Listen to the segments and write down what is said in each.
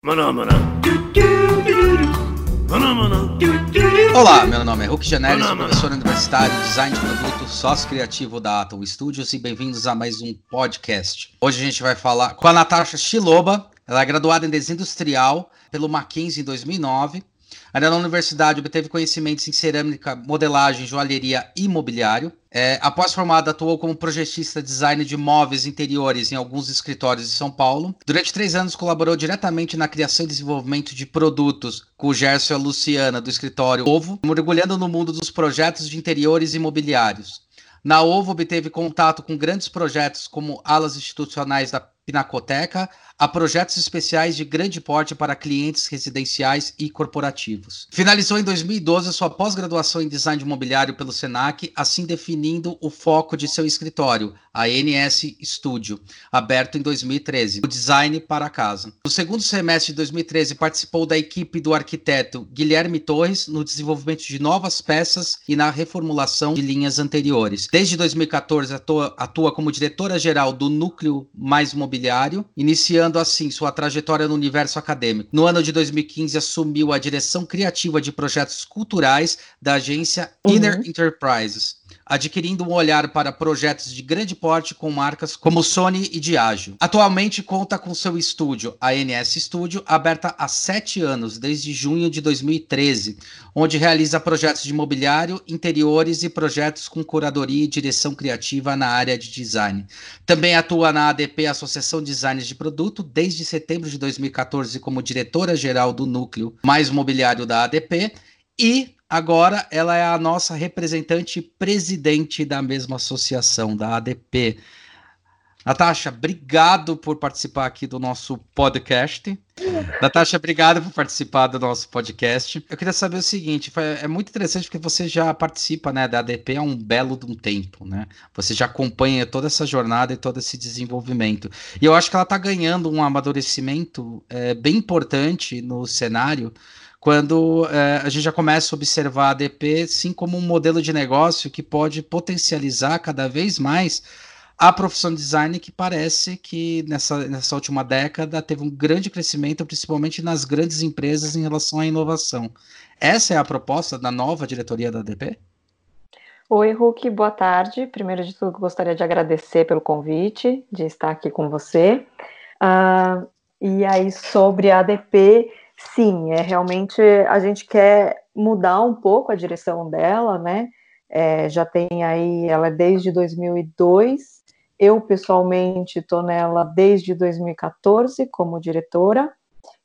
Maná, maná. Maná, maná. Olá, meu nome é Hulk Janelli, sou professor universitário de design de produto, sócio criativo da Atom Studios e bem-vindos a mais um podcast. Hoje a gente vai falar com a Natasha Chiloba, ela é graduada em desenho industrial pelo Mackenzie em 2009. Ainda na universidade obteve conhecimentos em cerâmica, modelagem, joalheria e mobiliário. É, após formada, atuou como projetista design de móveis interiores em alguns escritórios de São Paulo. Durante três anos, colaborou diretamente na criação e desenvolvimento de produtos com o Gerson e a Luciana, do escritório Ovo, mergulhando no mundo dos projetos de interiores imobiliários. Na Ovo, obteve contato com grandes projetos como alas institucionais da Pinacoteca, a projetos especiais de grande porte para clientes residenciais e corporativos. Finalizou em 2012 sua pós-graduação em design de imobiliário pelo Senac, assim definindo o foco de seu escritório, a NS Studio, aberto em 2013, o design para casa. No segundo semestre de 2013, participou da equipe do arquiteto Guilherme Torres no desenvolvimento de novas peças e na reformulação de linhas anteriores. Desde 2014, atua, atua como diretora-geral do Núcleo Mais Imobiliário, iniciando iniciando assim sua trajetória no universo acadêmico. No ano de 2015, assumiu a direção criativa de projetos culturais da agência uhum. Inner Enterprises adquirindo um olhar para projetos de grande porte com marcas como Sony e Diageo. Atualmente conta com seu estúdio, a NS Studio, aberta há sete anos, desde junho de 2013, onde realiza projetos de mobiliário, interiores e projetos com curadoria e direção criativa na área de design. Também atua na ADP, Associação Designs de Produto, desde setembro de 2014 como diretora-geral do núcleo mais mobiliário da ADP e Agora ela é a nossa representante presidente da mesma associação, da ADP. Natasha, obrigado por participar aqui do nosso podcast. Natasha, obrigado por participar do nosso podcast. Eu queria saber o seguinte: é muito interessante porque você já participa né, da ADP há um belo de um tempo, né? Você já acompanha toda essa jornada e todo esse desenvolvimento. E eu acho que ela está ganhando um amadurecimento é, bem importante no cenário quando é, a gente já começa a observar a ADP sim como um modelo de negócio que pode potencializar cada vez mais a profissão de design que parece que nessa, nessa última década teve um grande crescimento, principalmente nas grandes empresas em relação à inovação. Essa é a proposta da nova diretoria da ADP? Oi, Hulk, boa tarde. Primeiro de tudo, gostaria de agradecer pelo convite, de estar aqui com você. Uh, e aí, sobre a ADP, Sim, é realmente a gente quer mudar um pouco a direção dela, né? É, já tem aí, ela é desde 2002. Eu pessoalmente estou nela desde 2014 como diretora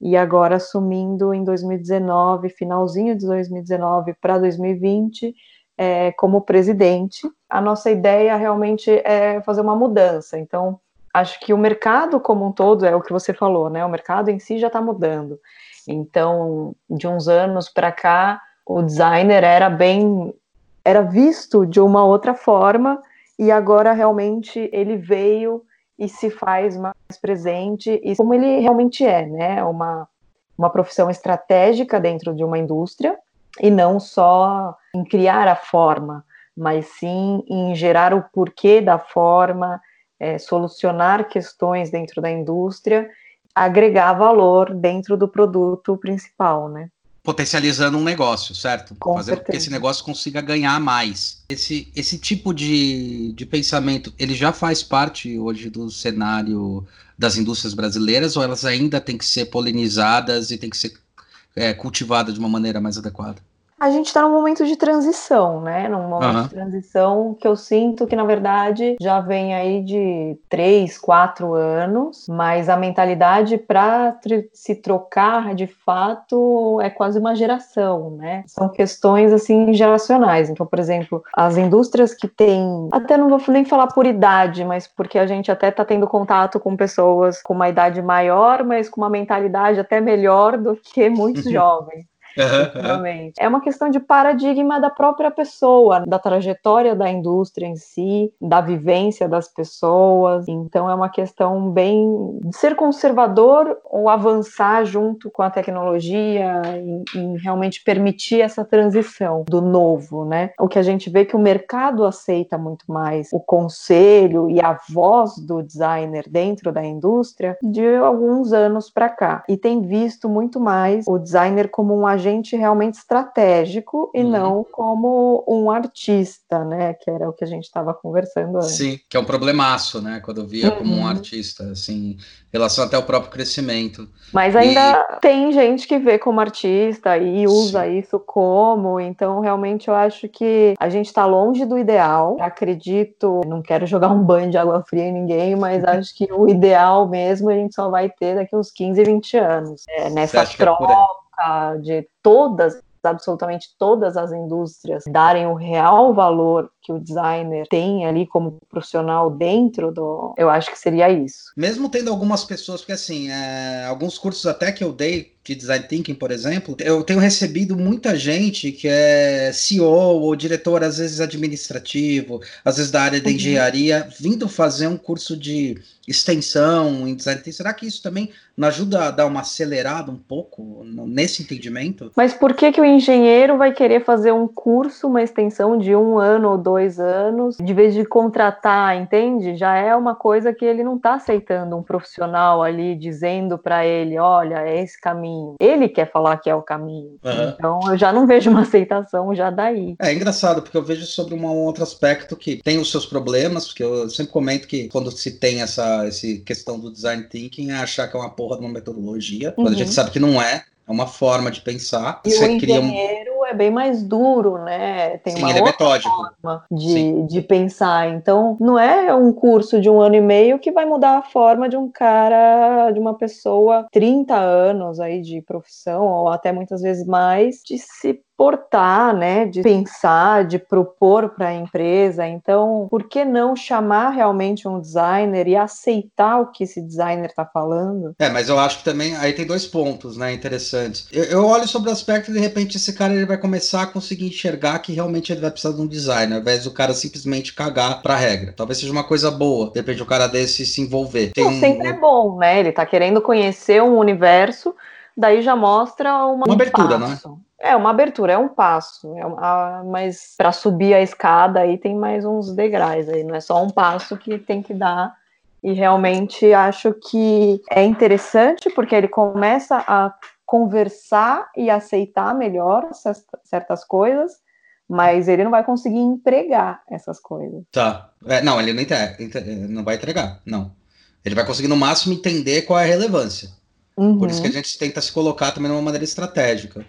e agora assumindo em 2019, finalzinho de 2019 para 2020, é, como presidente. A nossa ideia realmente é fazer uma mudança. Então, acho que o mercado como um todo é o que você falou, né? O mercado em si já está mudando. Então, de uns anos para cá, o designer era bem era visto de uma outra forma e agora realmente ele veio e se faz mais presente e como ele realmente é, né? Uma uma profissão estratégica dentro de uma indústria e não só em criar a forma, mas sim em gerar o porquê da forma, é, solucionar questões dentro da indústria agregar valor dentro do produto principal, né? Potencializando um negócio, certo? Com Fazendo certeza. com que esse negócio consiga ganhar mais. Esse, esse tipo de, de pensamento, ele já faz parte hoje do cenário das indústrias brasileiras ou elas ainda têm que ser polinizadas e têm que ser é, cultivadas de uma maneira mais adequada? A gente está num momento de transição, né? Num momento uhum. de transição que eu sinto que, na verdade, já vem aí de três, quatro anos, mas a mentalidade para se trocar de fato é quase uma geração, né? São questões assim geracionais. Então, por exemplo, as indústrias que têm, até não vou nem falar por idade, mas porque a gente até está tendo contato com pessoas com uma idade maior, mas com uma mentalidade até melhor do que muitos jovens. É uma questão de paradigma da própria pessoa, da trajetória da indústria em si, da vivência das pessoas. Então é uma questão bem de ser conservador ou avançar junto com a tecnologia e, realmente permitir essa transição do novo, né? O que a gente vê que o mercado aceita muito mais o conselho e a voz do designer dentro da indústria de alguns anos para cá e tem visto muito mais o designer como um agente realmente estratégico e uhum. não como um artista, né? Que era o que a gente estava conversando antes. Sim, que é um problemaço, né? Quando eu via uhum. como um uhum. artista, assim, em relação até ao próprio crescimento. Mas ainda e... tem gente que vê como artista e usa Sim. isso como, então realmente eu acho que a gente está longe do ideal. Acredito, não quero jogar um banho de água fria em ninguém, mas acho que o ideal mesmo a gente só vai ter daqui uns 15, 20 anos. É, nessa troca é de todas absolutamente todas as indústrias darem o real valor que o designer tem ali como profissional dentro do. Eu acho que seria isso. Mesmo tendo algumas pessoas, porque assim, é, alguns cursos até que eu dei de design thinking, por exemplo, eu tenho recebido muita gente que é CEO ou diretor, às vezes administrativo, às vezes da área da uhum. engenharia, vindo fazer um curso de extensão em design thinking. Será que isso também não ajuda a dar uma acelerada um pouco nesse entendimento? Mas por que, que o engenheiro vai querer fazer um curso, uma extensão de um ano ou dois anos, de vez de contratar, entende? Já é uma coisa que ele não está aceitando um profissional ali dizendo para ele, olha, é esse caminho caminho. Ele quer falar que é o caminho. Uhum. Então eu já não vejo uma aceitação já daí. É engraçado, porque eu vejo sobre um outro aspecto que tem os seus problemas, porque eu sempre comento que quando se tem essa, essa questão do design thinking, é achar que é uma porra de uma metodologia, uhum. quando a gente uhum. sabe que não é. É uma forma de pensar. E você o engenheiro um... é bem mais duro, né? Tem Sim, uma é outra é forma de, de pensar. Então, não é um curso de um ano e meio que vai mudar a forma de um cara, de uma pessoa 30 anos aí de profissão, ou até muitas vezes mais, de se portar, né, de pensar, de propor para a empresa. Então, por que não chamar realmente um designer e aceitar o que esse designer está falando? É, mas eu acho que também aí tem dois pontos, né, interessantes. Eu, eu olho sobre o aspecto de repente esse cara ele vai começar a conseguir enxergar que realmente ele vai precisar de um designer, ao invés do cara simplesmente cagar para a regra. Talvez seja uma coisa boa, de repente o cara desse se envolver. Tem um, sempre é bom, né? Ele está querendo conhecer um universo, daí já mostra uma, uma abertura, né? É uma abertura, é um passo, é uma, mas para subir a escada aí tem mais uns degraus aí, não é só um passo que tem que dar. E realmente acho que é interessante porque ele começa a conversar e aceitar melhor certas coisas, mas ele não vai conseguir empregar essas coisas. Tá. É, não, ele não, não vai entregar, não. Ele vai conseguir no máximo entender qual é a relevância. Uhum. Por isso que a gente tenta se colocar também de uma maneira estratégica.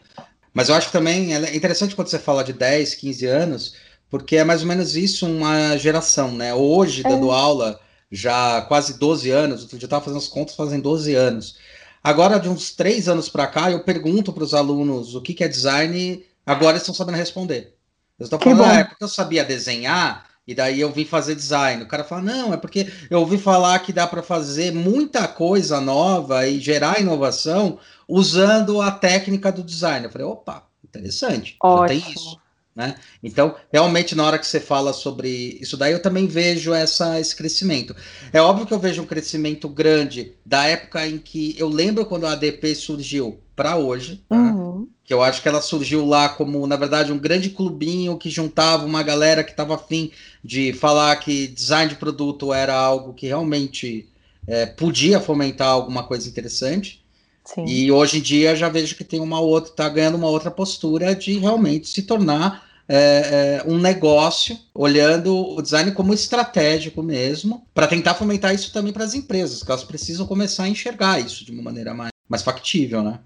Mas eu acho que também é interessante quando você fala de 10, 15 anos, porque é mais ou menos isso uma geração, né? Hoje, dando é. aula, já quase 12 anos, outro dia eu estava fazendo as contas, fazem 12 anos. Agora, de uns 3 anos para cá, eu pergunto para os alunos o que, que é design, agora eles estão sabendo responder. Eles estão falando, ah, é porque eu sabia desenhar, e daí eu vim fazer design. O cara fala, não, é porque eu ouvi falar que dá para fazer muita coisa nova e gerar inovação usando a técnica do design. Eu falei, opa, interessante, Ótimo. tem isso. Né? Então, realmente, na hora que você fala sobre isso daí, eu também vejo essa, esse crescimento. É óbvio que eu vejo um crescimento grande da época em que eu lembro quando a ADP surgiu para hoje, tá? uhum. que eu acho que ela surgiu lá como, na verdade, um grande clubinho que juntava uma galera que estava afim de falar que design de produto era algo que realmente é, podia fomentar alguma coisa interessante. Sim. E hoje em dia já vejo que tem uma outra, está ganhando uma outra postura de realmente se tornar é, é, um negócio, olhando o design como estratégico mesmo, para tentar fomentar isso também para as empresas, que elas precisam começar a enxergar isso de uma maneira mais, mais factível, né?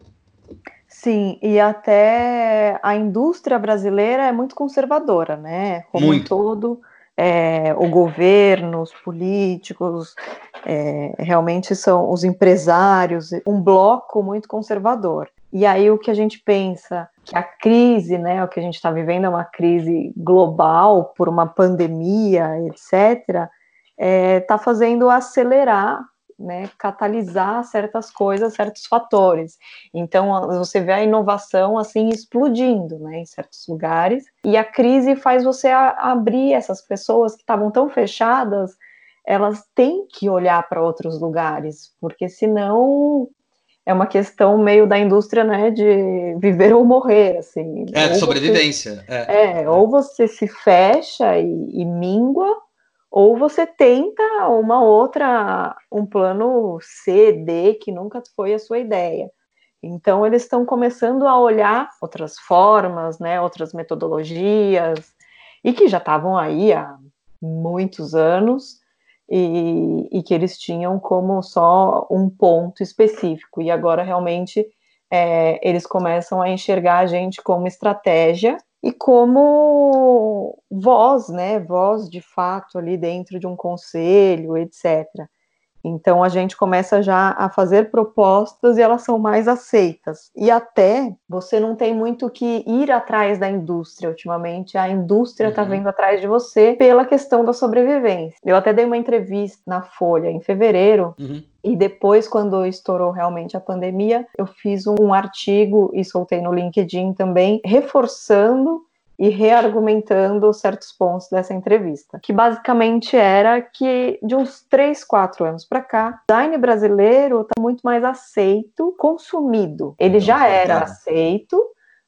Sim, e até a indústria brasileira é muito conservadora, né? Como muito. um todo, é, o governo, os políticos, é, realmente são os empresários, um bloco muito conservador. E aí o que a gente pensa que a crise, né, o que a gente está vivendo é uma crise global por uma pandemia, etc., está é, fazendo acelerar né, catalisar certas coisas, certos fatores. Então você vê a inovação assim explodindo, né, em certos lugares. E a crise faz você abrir essas pessoas que estavam tão fechadas, elas têm que olhar para outros lugares, porque senão é uma questão meio da indústria, né, de viver ou morrer, assim. É, sobrevivência. Você, é. é. ou você se fecha e, e mingua, ou você tenta uma outra, um plano C, D, que nunca foi a sua ideia. Então, eles estão começando a olhar outras formas, né, outras metodologias, e que já estavam aí há muitos anos, e, e, que eles tinham como só um ponto específico. E agora realmente é, eles começam a enxergar a gente como estratégia e como voz, né? Voz de fato ali dentro de um conselho, etc. Então a gente começa já a fazer propostas e elas são mais aceitas. E até você não tem muito que ir atrás da indústria ultimamente, a indústria está uhum. vindo atrás de você pela questão da sobrevivência. Eu até dei uma entrevista na Folha em fevereiro. Uhum. E depois, quando estourou realmente a pandemia, eu fiz um artigo e soltei no LinkedIn também, reforçando e reargumentando certos pontos dessa entrevista, que basicamente era que de uns 3, 4 anos para cá, o design brasileiro está muito mais aceito, consumido. Ele já era aceito,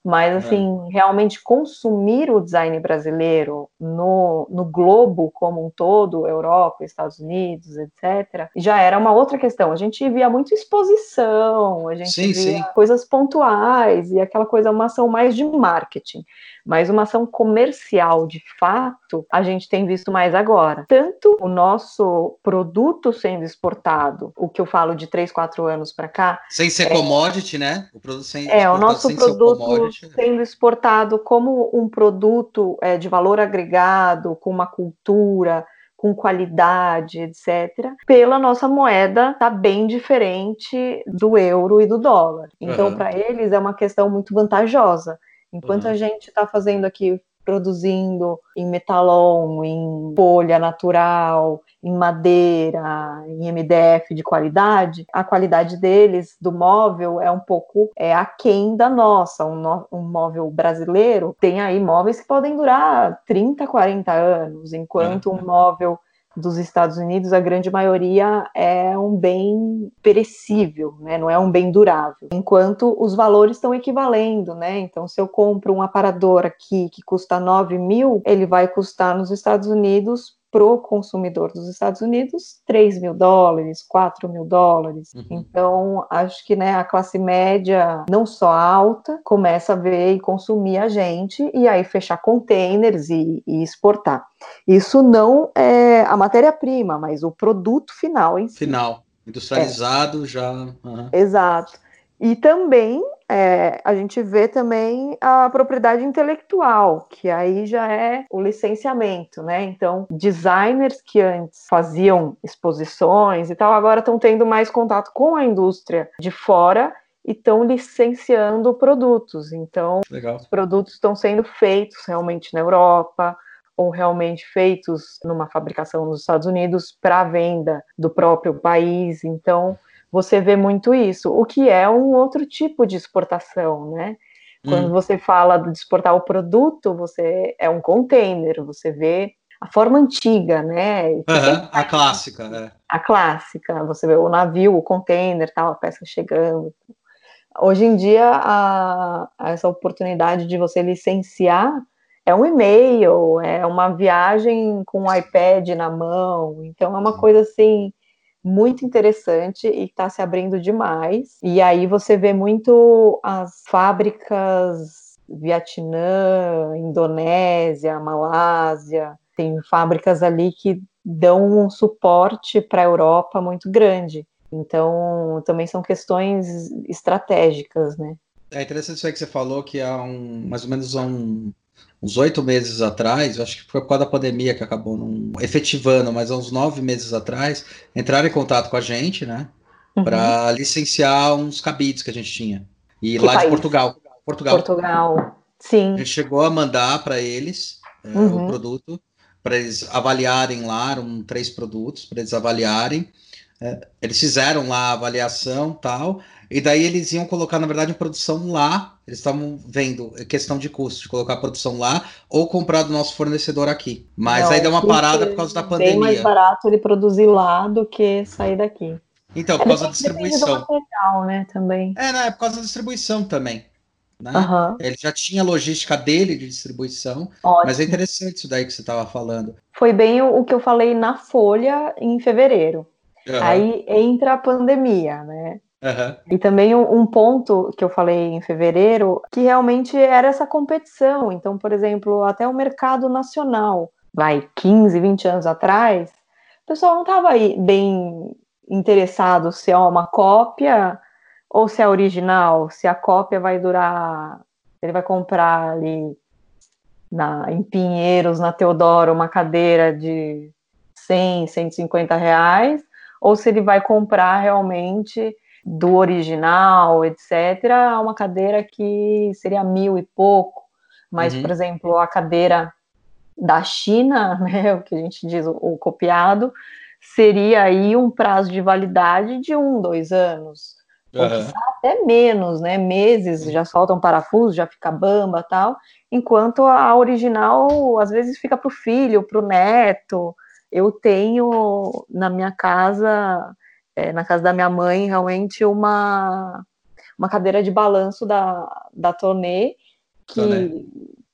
mas, é. assim, é. realmente consumir o design brasileiro no, no globo como um todo, Europa, Estados Unidos, etc., já era uma outra questão. A gente via muito exposição, a gente sim, via sim. coisas pontuais e aquela coisa, uma ação mais de marketing. Mas uma ação comercial, de fato, a gente tem visto mais agora. Tanto o nosso produto sendo exportado, o que eu falo de 3, 4 anos para cá. Sem ser é, commodity, né? O produto sem É, o nosso produto sendo exportado como um produto é, de valor agregado, com uma cultura, com qualidade, etc., pela nossa moeda tá bem diferente do euro e do dólar. Então, uhum. para eles é uma questão muito vantajosa. Enquanto uhum. a gente está fazendo aqui produzindo em metalon, em folha natural, em madeira, em MDF de qualidade, a qualidade deles, do móvel, é um pouco é, aquém da nossa. Um, no, um móvel brasileiro tem aí móveis que podem durar 30, 40 anos, enquanto um móvel dos Estados Unidos, a grande maioria é um bem perecível, né? não é um bem durável. Enquanto os valores estão equivalendo, né? Então, se eu compro um aparador aqui que custa 9 mil, ele vai custar nos Estados Unidos pro consumidor dos Estados Unidos 3 mil dólares, 4 mil dólares. Uhum. Então, acho que né, a classe média, não só alta, começa a ver e consumir a gente e aí fechar containers e, e exportar. Isso não é a matéria-prima, mas o produto final em si. Final, industrializado é. já. Uhum. Exato. E também é, a gente vê também a propriedade intelectual, que aí já é o licenciamento, né? Então, designers que antes faziam exposições e tal, agora estão tendo mais contato com a indústria de fora e estão licenciando produtos. Então, Legal. os produtos estão sendo feitos realmente na Europa ou realmente feitos numa fabricação nos Estados Unidos para venda do próprio país. Então, você vê muito isso, o que é um outro tipo de exportação, né? Quando hum. você fala de exportar o produto, você é um container, você vê a forma antiga, né? Uhum, a clássica, né? A clássica, você vê o navio, o container, tal, a peça chegando. Hoje em dia, a, essa oportunidade de você licenciar é um e-mail, é uma viagem com um iPad na mão, então é uma coisa assim muito interessante e está se abrindo demais. E aí você vê muito as fábricas Vietnã, Indonésia, Malásia, tem fábricas ali que dão um suporte para a Europa muito grande. Então, também são questões estratégicas, né? É interessante isso aí que você falou, que há um, mais ou menos um, uns oito meses atrás, acho que foi por causa da pandemia que acabou não efetivando, mas há uns nove meses atrás, entraram em contato com a gente, né? Uhum. Para licenciar uns cabides que a gente tinha. E que lá país? de Portugal. Portugal. Portugal, sim. A gente chegou a mandar para eles é, uhum. o produto, para eles avaliarem lá, eram três produtos, para eles avaliarem. É, eles fizeram lá a avaliação tal, e daí eles iam colocar, na verdade, em produção lá. Eles estavam vendo questão de custo, de colocar a produção lá ou comprar do nosso fornecedor aqui. Mas Não, aí deu uma parada por causa da pandemia. É mais barato ele produzir lá do que sair daqui. Então, por causa da distribuição. Do material, né, também. É, né, é por causa da distribuição também. Né? Uhum. Ele já tinha a logística dele de distribuição, Ótimo. mas é interessante isso daí que você estava falando. Foi bem o, o, que eu falei na Folha em fevereiro. Uhum. Aí entra a pandemia, né? Uhum. E também um, ponto que eu falei em fevereiro, que realmente era essa competição. Então, por exemplo, até o mercado nacional, vai 15, 20 anos atrás, o pessoal não estava bem interessado se é uma cópia ou se é original, se a cópia vai durar, ele vai comprar ali na, em Pinheiros, na Teodoro, uma cadeira de 100, 150 reais, ou se ele vai comprar realmente do original, etc., uma cadeira que seria mil e pouco. Mas, uhum. por exemplo, a cadeira da China, né, o que a gente diz, o, o copiado, seria aí um prazo de validade de um, dois anos. Uhum. até menos, né? Meses, já soltam um parafuso, já fica bamba tal. Enquanto a original, às vezes, fica para o filho, para o neto. Eu tenho na minha casa, é, na casa da minha mãe, realmente uma, uma cadeira de balanço da, da Tonê, que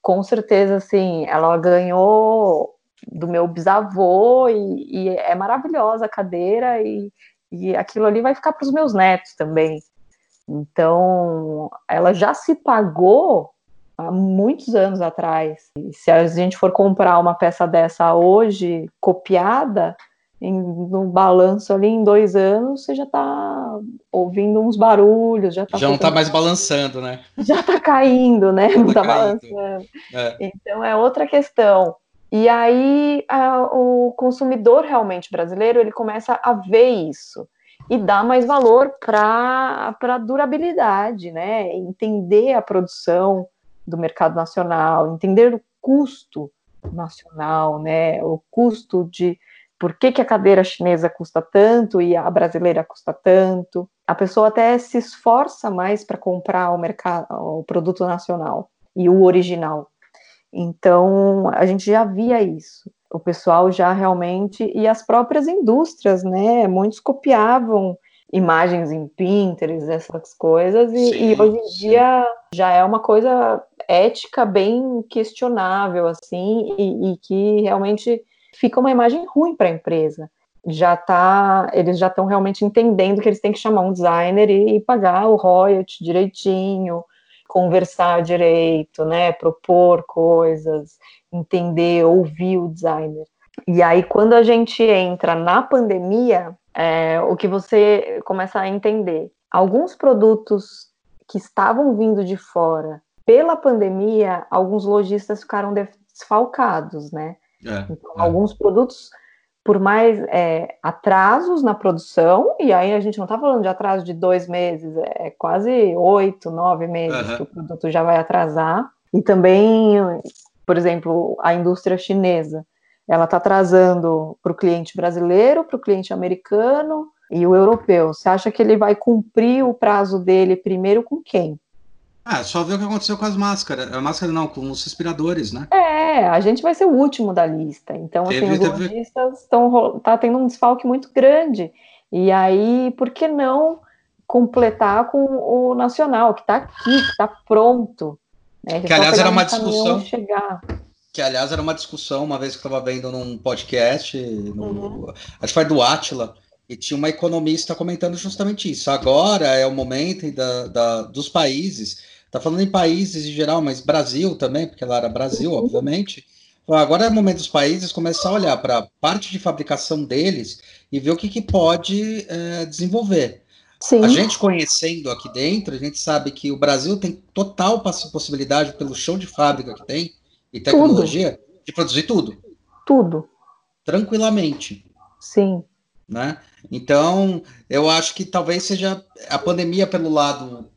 com certeza, assim, ela ganhou do meu bisavô e, e é maravilhosa a cadeira e, e aquilo ali vai ficar para os meus netos também. Então, ela já se pagou há muitos anos atrás. E se a gente for comprar uma peça dessa hoje, copiada, em, no balanço ali em dois anos, você já está ouvindo uns barulhos, já tá Já não está mais balançando, né? Já está caindo, né? Já não está tá balançando. É. Então é outra questão. E aí a, o consumidor realmente brasileiro ele começa a ver isso e dar mais valor para a durabilidade, né? Entender a produção do mercado nacional, entender o custo nacional, né? O custo de por que, que a cadeira chinesa custa tanto e a brasileira custa tanto. A pessoa até se esforça mais para comprar o mercado, o produto nacional e o original. Então, a gente já via isso. O pessoal já realmente, e as próprias indústrias, né? Muitos copiavam imagens em Pinterest, essas coisas, e, sim, e hoje em dia já é uma coisa ética bem questionável, assim, e, e que realmente fica uma imagem ruim para a empresa. Já tá, eles já estão realmente entendendo que eles têm que chamar um designer e, e pagar o royalty direitinho, conversar direito, né, propor coisas, entender, ouvir o designer. E aí, quando a gente entra na pandemia, é, o que você começa a entender? Alguns produtos que estavam vindo de fora pela pandemia, alguns lojistas ficaram desfalcados, né? É, então, é. alguns produtos por mais é, atrasos na produção, e aí a gente não está falando de atraso de dois meses, é quase oito, nove meses uhum. que o produto já vai atrasar. E também, por exemplo, a indústria chinesa, ela está atrasando para o cliente brasileiro, para o cliente americano e o europeu. Você acha que ele vai cumprir o prazo dele primeiro com quem? Ah, só ver o que aconteceu com as máscaras. A máscara não, com os respiradores, né? É, a gente vai ser o último da lista. Então, assim, teve, os lojistas estão tá tendo um desfalque muito grande. E aí, por que não completar com o nacional, que está aqui, que está pronto? Né? Que, aliás era uma discussão. Chegar. Que aliás era uma discussão, uma vez que eu estava vendo num podcast, no, uhum. acho que foi do Atila, e tinha uma economista comentando justamente isso. Agora é o momento da, da dos países Tá falando em países em geral, mas Brasil também, porque lá era Brasil, obviamente. Agora é o momento dos países começar a olhar para a parte de fabricação deles e ver o que, que pode é, desenvolver. Sim. A gente conhecendo aqui dentro, a gente sabe que o Brasil tem total possibilidade, pelo chão de fábrica que tem e tecnologia, tudo. de produzir tudo. Tudo. Tranquilamente. Sim. Né? Então, eu acho que talvez seja a pandemia pelo lado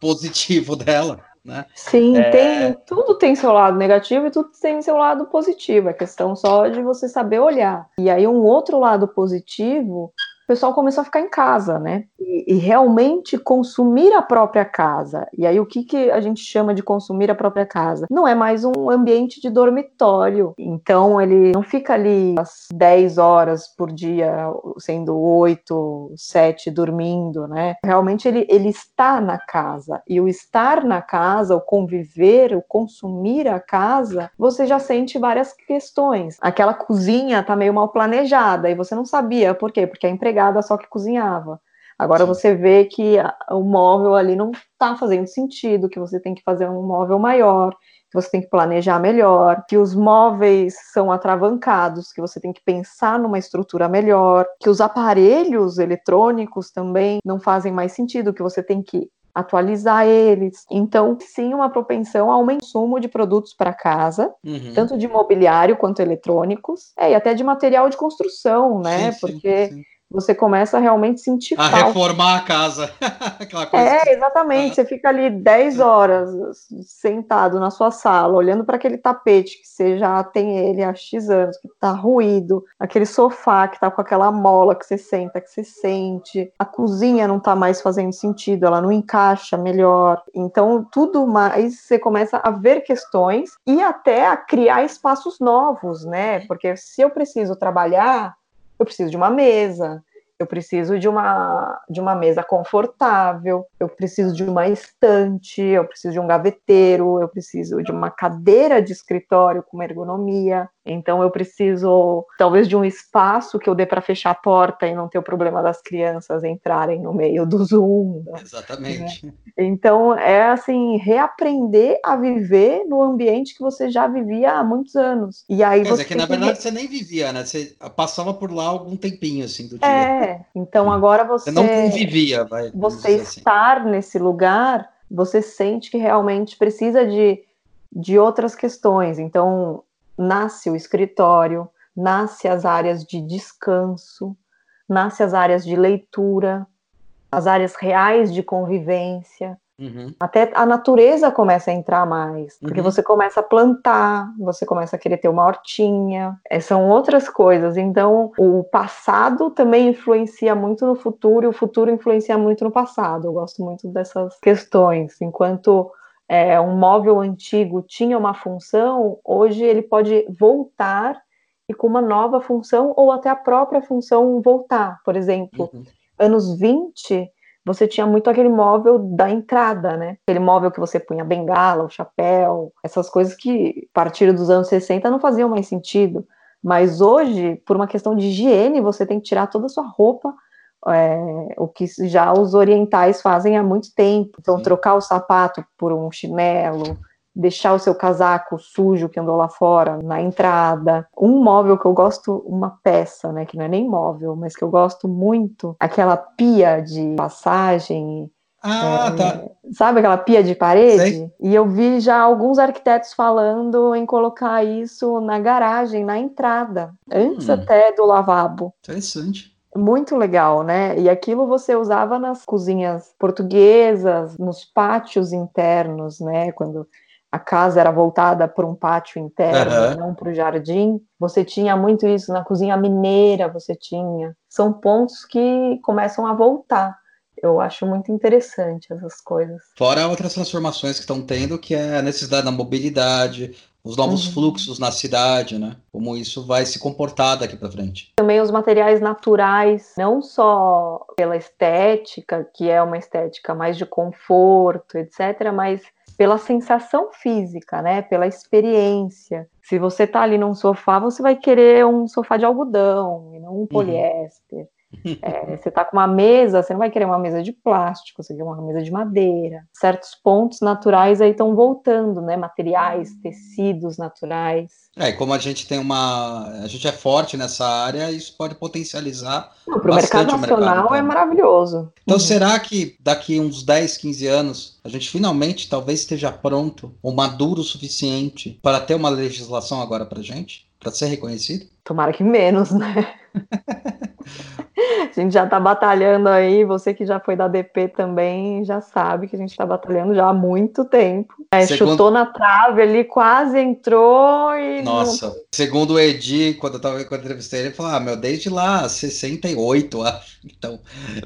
positivo dela. Né? Sim, é... tem, tudo tem seu lado negativo e tudo tem seu lado positivo. É questão só de você saber olhar. E aí, um outro lado positivo o pessoal começou a ficar em casa, né? E, e, realmente consumir a própria casa. E aí, o que, que a gente chama de consumir a própria casa? Não é mais um ambiente de dormitório. Então, ele não fica ali às 10 horas por dia, sendo 8, 7 dormindo, né? Realmente, ele, ele está na casa. E o estar na casa, o conviver, o consumir a casa, você já sente várias questões. Aquela cozinha tá meio mal planejada e você não sabia por quê? Porque a empregada empregada só que cozinhava. Agora Sim. você vê que o móvel ali não está fazendo sentido, que você tem que fazer um móvel maior, que você tem que planejar melhor, que os móveis são atravancados, que você tem que pensar numa estrutura melhor, que os aparelhos eletrônicos também não fazem mais sentido, que você tem que atualizar eles. Então, sim, uma propensão ao consumo de produtos para casa, uhum. tanto de mobiliário quanto eletrônicos, é, e até de material de construção, né? Sim, Porque sim, sim você começa a realmente sentir a falta. reformar a casa. Aquela coisa é, que... exatamente. Ah. Você fica ali 10 horas sentado na sua sala, olhando para aquele tapete que você já tem ele há X anos, que está ruído, aquele sofá que está com aquela mola que você senta, que você sente, a cozinha não está mais fazendo sentido, ela não encaixa melhor. Então, tudo mais você começa a ver questões e até a criar espaços novos, né? Porque se eu preciso trabalhar eu preciso de uma mesa, eu preciso de uma, de uma mesa confortável, eu preciso de uma estante, eu preciso de um gaveteiro, eu preciso de uma cadeira de escritório com ergonomia. Então eu preciso talvez de um espaço que eu dê para fechar a porta e não ter o problema das crianças entrarem no meio do Zoom. Né? Exatamente. Né? Então é assim reaprender a viver no ambiente que você já vivia há muitos anos. E aí Quer você dizer, que na verdade você nem vivia, né? Você passava por lá algum tempinho assim do dia. É. Então agora você, você não convivia, vai. Você assim. estar nesse lugar, você sente que realmente precisa de de outras questões. Então, nasce o escritório, nasce as áreas de descanso, nasce as áreas de leitura, as áreas reais de convivência. Uhum. Até a natureza começa a entrar mais, porque uhum. você começa a plantar, você começa a querer ter uma hortinha, é, são outras coisas. Então, o passado também influencia muito no futuro, e o futuro influencia muito no passado. Eu gosto muito dessas questões. Enquanto é, um móvel antigo tinha uma função, hoje ele pode voltar e com uma nova função ou até a própria função voltar. Por exemplo, uhum. anos 20, você tinha muito aquele móvel da entrada, né? Aquele móvel que você punha bengala, o chapéu, essas coisas que a partir dos anos 60 não faziam mais sentido. Mas hoje, por uma questão de higiene, você tem que tirar toda a sua roupa é, o que já os orientais fazem há muito tempo. Então, Sim. trocar o sapato por um chinelo, deixar o seu casaco sujo que andou lá fora na entrada. Um móvel que eu gosto, uma peça, né, que não é nem móvel, mas que eu gosto muito, aquela pia de passagem. Ah, é, tá. Sabe aquela pia de parede? Sei. E eu vi já alguns arquitetos falando em colocar isso na garagem, na entrada, antes hum. até do lavabo. Interessante muito legal, né? E aquilo você usava nas cozinhas portuguesas, nos pátios internos, né? Quando a casa era voltada para um pátio interno, uhum. não para o jardim. Você tinha muito isso na cozinha mineira, você tinha. São pontos que começam a voltar. Eu acho muito interessante essas coisas. Fora outras transformações que estão tendo, que é a necessidade da mobilidade, os novos uhum. fluxos na cidade, né? Como isso vai se comportar daqui para frente. Também os materiais naturais, não só pela estética, que é uma estética mais de conforto, etc., mas pela sensação física, né? Pela experiência. Se você tá ali num sofá, você vai querer um sofá de algodão e não um uhum. poliéster. Uhum. É, você está com uma mesa, você não vai querer uma mesa de plástico, você quer uma mesa de madeira. Certos pontos naturais aí estão voltando, né? Materiais, tecidos naturais. É, e como a gente tem uma. A gente é forte nessa área, isso pode potencializar. Para o mercado nacional mercado, é maravilhoso. Então, uhum. será que daqui uns 10, 15 anos, a gente finalmente talvez esteja pronto ou maduro o suficiente para ter uma legislação agora para gente? Para ser reconhecido? Tomara que menos, né? A gente já está batalhando aí, você que já foi da DP também já sabe que a gente está batalhando já há muito tempo. É, Segundo... Chutou na trave ali, quase entrou e. Nossa, não... segundo o Edi, quando eu tava quando eu entrevistei ele, ele falou: ah, meu, desde lá, 68, acho. Então,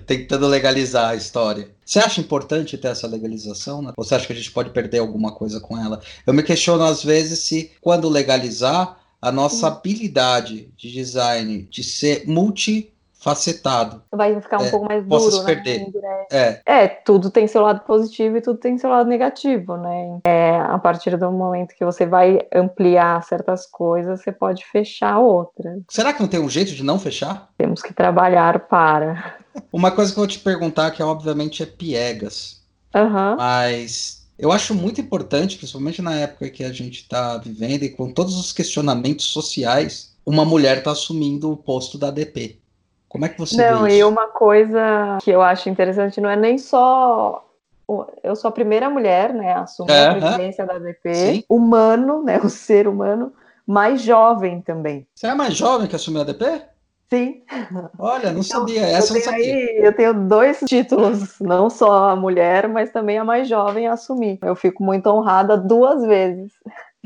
tentando legalizar a história. Você acha importante ter essa legalização? Né? Ou você acha que a gente pode perder alguma coisa com ela? Eu me questiono às vezes se, quando legalizar, a nossa habilidade de design de ser multi facetado. Vai ficar um é, pouco mais duro, possa se né? perder. É. é, tudo tem seu lado positivo e tudo tem seu lado negativo, né? É, a partir do momento que você vai ampliar certas coisas, você pode fechar outras. Será que não tem um jeito de não fechar? Temos que trabalhar para. Uma coisa que eu vou te perguntar, que obviamente é piegas. Uhum. Mas eu acho muito importante, principalmente na época que a gente está vivendo e com todos os questionamentos sociais, uma mulher está assumindo o posto da DP. Como é que você não, vê isso? e uma coisa que eu acho interessante não é nem só eu sou a primeira mulher, né, a assumir é, a presidência é. da DP, Sim. humano, né, o ser humano mais jovem também. Você é mais jovem que assumiu a DP? Sim. Olha, não então, sabia. Essa eu, não sabia. Aí, eu tenho dois títulos, não só a mulher, mas também a mais jovem a assumir. Eu fico muito honrada duas vezes.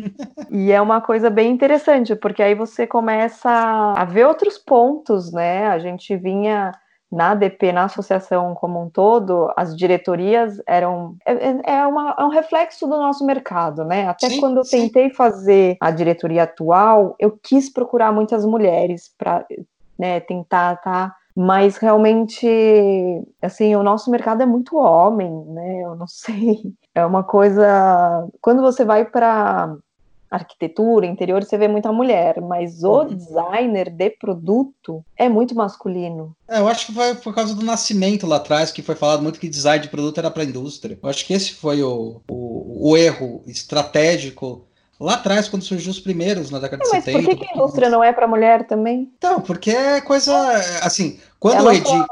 e é uma coisa bem interessante, porque aí você começa a ver outros pontos, né? A gente vinha na DP, na associação como um todo, as diretorias eram. É, é, é, uma, é um reflexo do nosso mercado, né? Até sim, quando eu sim. tentei fazer a diretoria atual, eu quis procurar muitas mulheres para né, tentar tá mas realmente, assim, o nosso mercado é muito homem, né? Eu não sei. É uma coisa. Quando você vai para arquitetura, interior, você vê muita mulher, mas o uhum. designer de produto é muito masculino. É, eu acho que foi por causa do nascimento lá atrás, que foi falado muito que design de produto era para a indústria. Eu acho que esse foi o, o, o erro estratégico lá atrás, quando surgiu os primeiros, na década é, de mas 70. Mas por que, que a indústria não é para mulher também? Então, porque é coisa. Assim, quando Ela o Edi.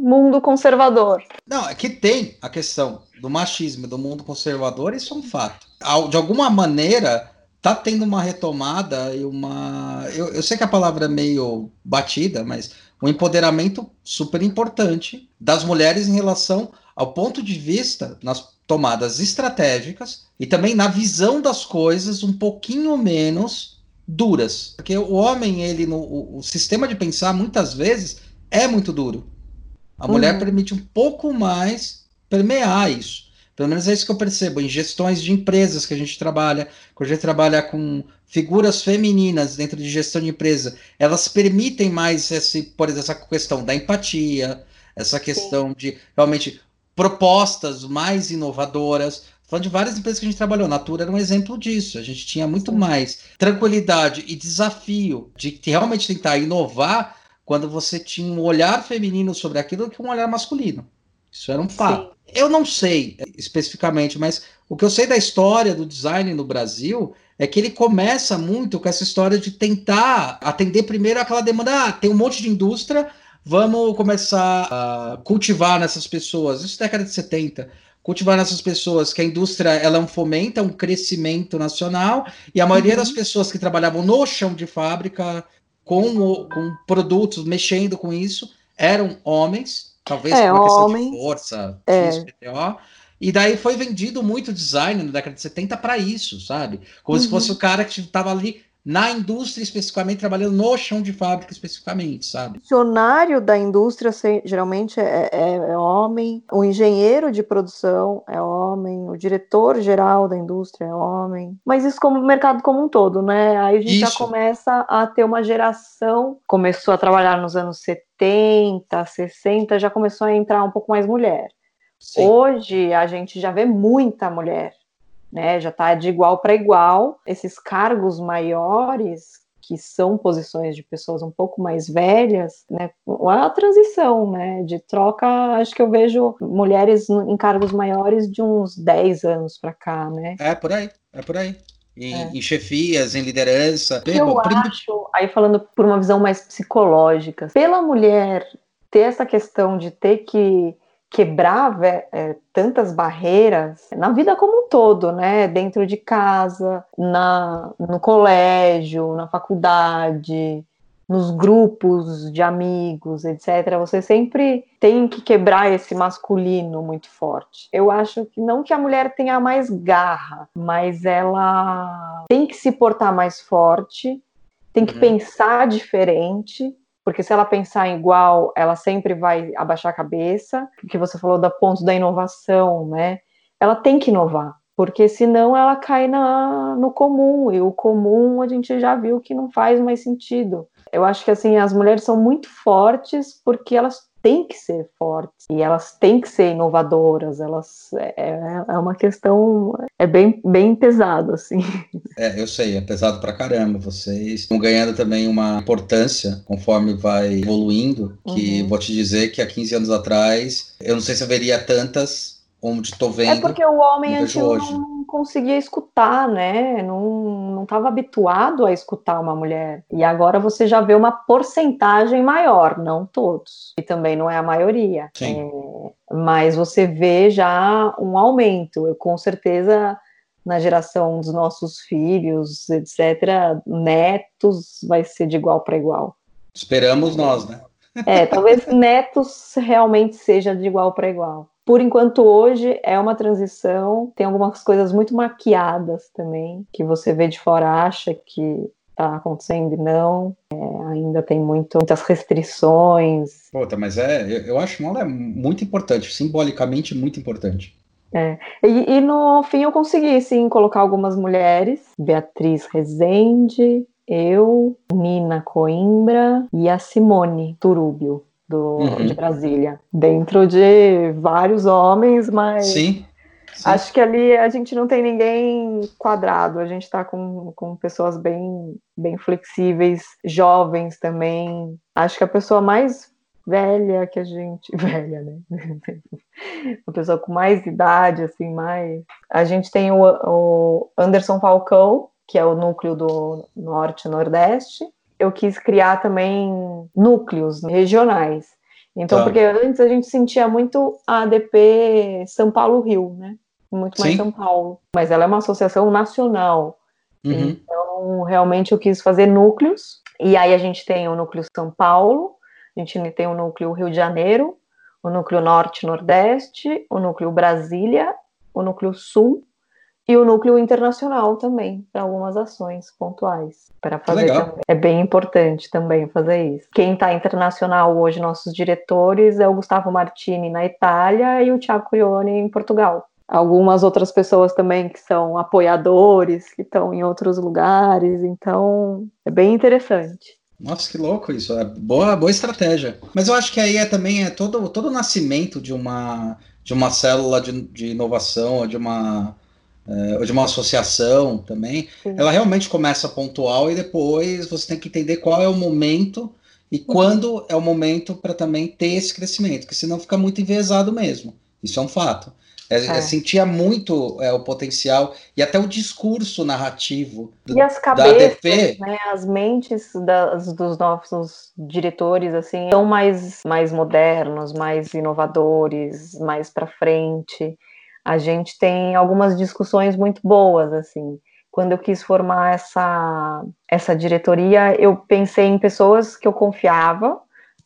Mundo conservador. Não, é que tem a questão do machismo, do mundo conservador, isso é um fato. De alguma maneira, tá tendo uma retomada e uma. Eu, eu sei que a palavra é meio batida, mas um empoderamento super importante das mulheres em relação ao ponto de vista nas tomadas estratégicas e também na visão das coisas um pouquinho menos duras. Porque o homem, ele no o, o sistema de pensar muitas vezes é muito duro. A uhum. mulher permite um pouco mais permear isso. Pelo menos é isso que eu percebo em gestões de empresas que a gente trabalha, quando a gente trabalha com figuras femininas dentro de gestão de empresa, elas permitem mais esse, por exemplo, essa questão da empatia, essa questão Sim. de realmente propostas mais inovadoras. Falando de várias empresas que a gente trabalhou, Natura era um exemplo disso. A gente tinha muito Sim. mais tranquilidade e desafio de realmente tentar inovar quando você tinha um olhar feminino sobre aquilo do que um olhar masculino. Isso era um fato. Sim. Eu não sei especificamente, mas o que eu sei da história do design no Brasil é que ele começa muito com essa história de tentar atender primeiro aquela demanda. Ah, tem um monte de indústria, Vamos começar a cultivar nessas pessoas, isso é década de 70, cultivar nessas pessoas que a indústria ela é um fomenta um crescimento nacional e a maioria uhum. das pessoas que trabalhavam no chão de fábrica com, com produtos, mexendo com isso, eram homens, talvez é, por uma questão de força, é. XPTO, e daí foi vendido muito design na década de 70 para isso, sabe? Como uhum. se fosse o cara que estava ali na indústria especificamente, trabalhando no chão de fábrica especificamente, sabe? O funcionário da indústria geralmente é, é, é, homem, o engenheiro de produção é homem, o diretor geral da indústria é homem, mas isso como mercado como um todo, né? Aí a gente isso. já começa a ter uma geração, começou a trabalhar nos anos 70, 60, já começou a entrar um pouco mais mulher. Sim. Hoje a gente já vê muita mulher né? Já está de igual para igual. Esses cargos maiores que são posições de pessoas um pouco mais velhas, né? A transição, né? De troca, acho que eu vejo mulheres em cargos maiores de uns 10 anos para cá, né? É por aí, é por aí. Em, é. em chefias, em liderança. Eu acho, aí falando por uma visão mais psicológica, pela mulher ter essa questão de ter que quebrar é, tantas barreiras na vida como um todo, né? Dentro de casa, na, no colégio, na faculdade, nos grupos de amigos, etc., você sempre tem que quebrar esse masculino muito forte. Eu acho que não que a mulher tenha mais garra, mas ela tem que se portar mais forte, tem que uhum. pensar diferente, porque se ela pensar igual, ela sempre vai abaixar a cabeça. Que você falou da ponto da inovação, né? Ela tem que inovar porque senão ela cai na, no comum, e o comum a gente já viu que não faz mais sentido. Eu acho que assim, as mulheres são muito fortes porque elas têm que ser fortes e elas têm que ser inovadoras, elas é, é, é uma questão é bem, bem pesado assim. É, eu sei, é pesado pra caramba. Vocês estão ganhando também uma importância conforme vai evoluindo, que uhum. vou te dizer que há 15 anos atrás, eu não sei se haveria tantas onde estou vendo. É porque o homem antes não conseguia escutar, né? Não estava habituado a escutar uma mulher. E agora você já vê uma porcentagem maior, não todos. E também não é a maioria. Sim. É, mas você vê já um aumento. Eu com certeza na geração dos nossos filhos, etc., netos, vai ser de igual para igual. Esperamos nós, né? É, talvez netos realmente seja de igual para igual. Por enquanto, hoje é uma transição, tem algumas coisas muito maquiadas também, que você vê de fora, acha que está acontecendo e não. É, ainda tem muito, muitas restrições. Puta, mas é, eu, eu acho que é muito importante, simbolicamente muito importante. É. E, e, no fim eu consegui sim colocar algumas mulheres, Beatriz Rezende, eu, Nina Coimbra e a Simone Turúbio do, uhum. de Brasília, dentro de vários homens, mas sim, sim. acho que ali a gente não tem ninguém quadrado, a gente está com, com pessoas bem, bem flexíveis, jovens também. Acho que a pessoa mais velha que a gente. Velha, né? Uma pessoa com mais idade, assim, mais. A gente tem o, o Anderson Falcão, que é o núcleo do Norte e Nordeste, eu quis criar também núcleos regionais. Então, tá. porque antes a gente sentia muito a ADP São Paulo-Rio, né? Muito mais Sim. São Paulo. Mas ela é uma associação nacional. Uhum. Então, realmente eu quis fazer núcleos. E aí a gente tem o núcleo São Paulo, a gente tem o núcleo Rio de Janeiro, o núcleo Norte-Nordeste, o núcleo Brasília, o núcleo Sul e o núcleo internacional também, para algumas ações pontuais. Para fazer Legal. É bem importante também fazer isso. Quem está internacional hoje, nossos diretores, é o Gustavo Martini na Itália e o Tiago Curione em Portugal. Algumas outras pessoas também que são apoiadores, que estão em outros lugares, então é bem interessante. Nossa, que louco isso. É boa, boa estratégia. Mas eu acho que aí é também é todo, todo o nascimento de uma, de uma célula de, de inovação, de uma ou de uma associação também, Sim. ela realmente começa pontual e depois você tem que entender qual é o momento e quando é o momento para também ter esse crescimento, porque senão fica muito enviesado mesmo. Isso é um fato. É, é. é sentia muito é, o potencial e até o discurso narrativo do, e as cabeças, né, as mentes das, dos nossos diretores assim são mais mais modernos, mais inovadores, mais para frente a gente tem algumas discussões muito boas, assim. Quando eu quis formar essa, essa diretoria, eu pensei em pessoas que eu confiava,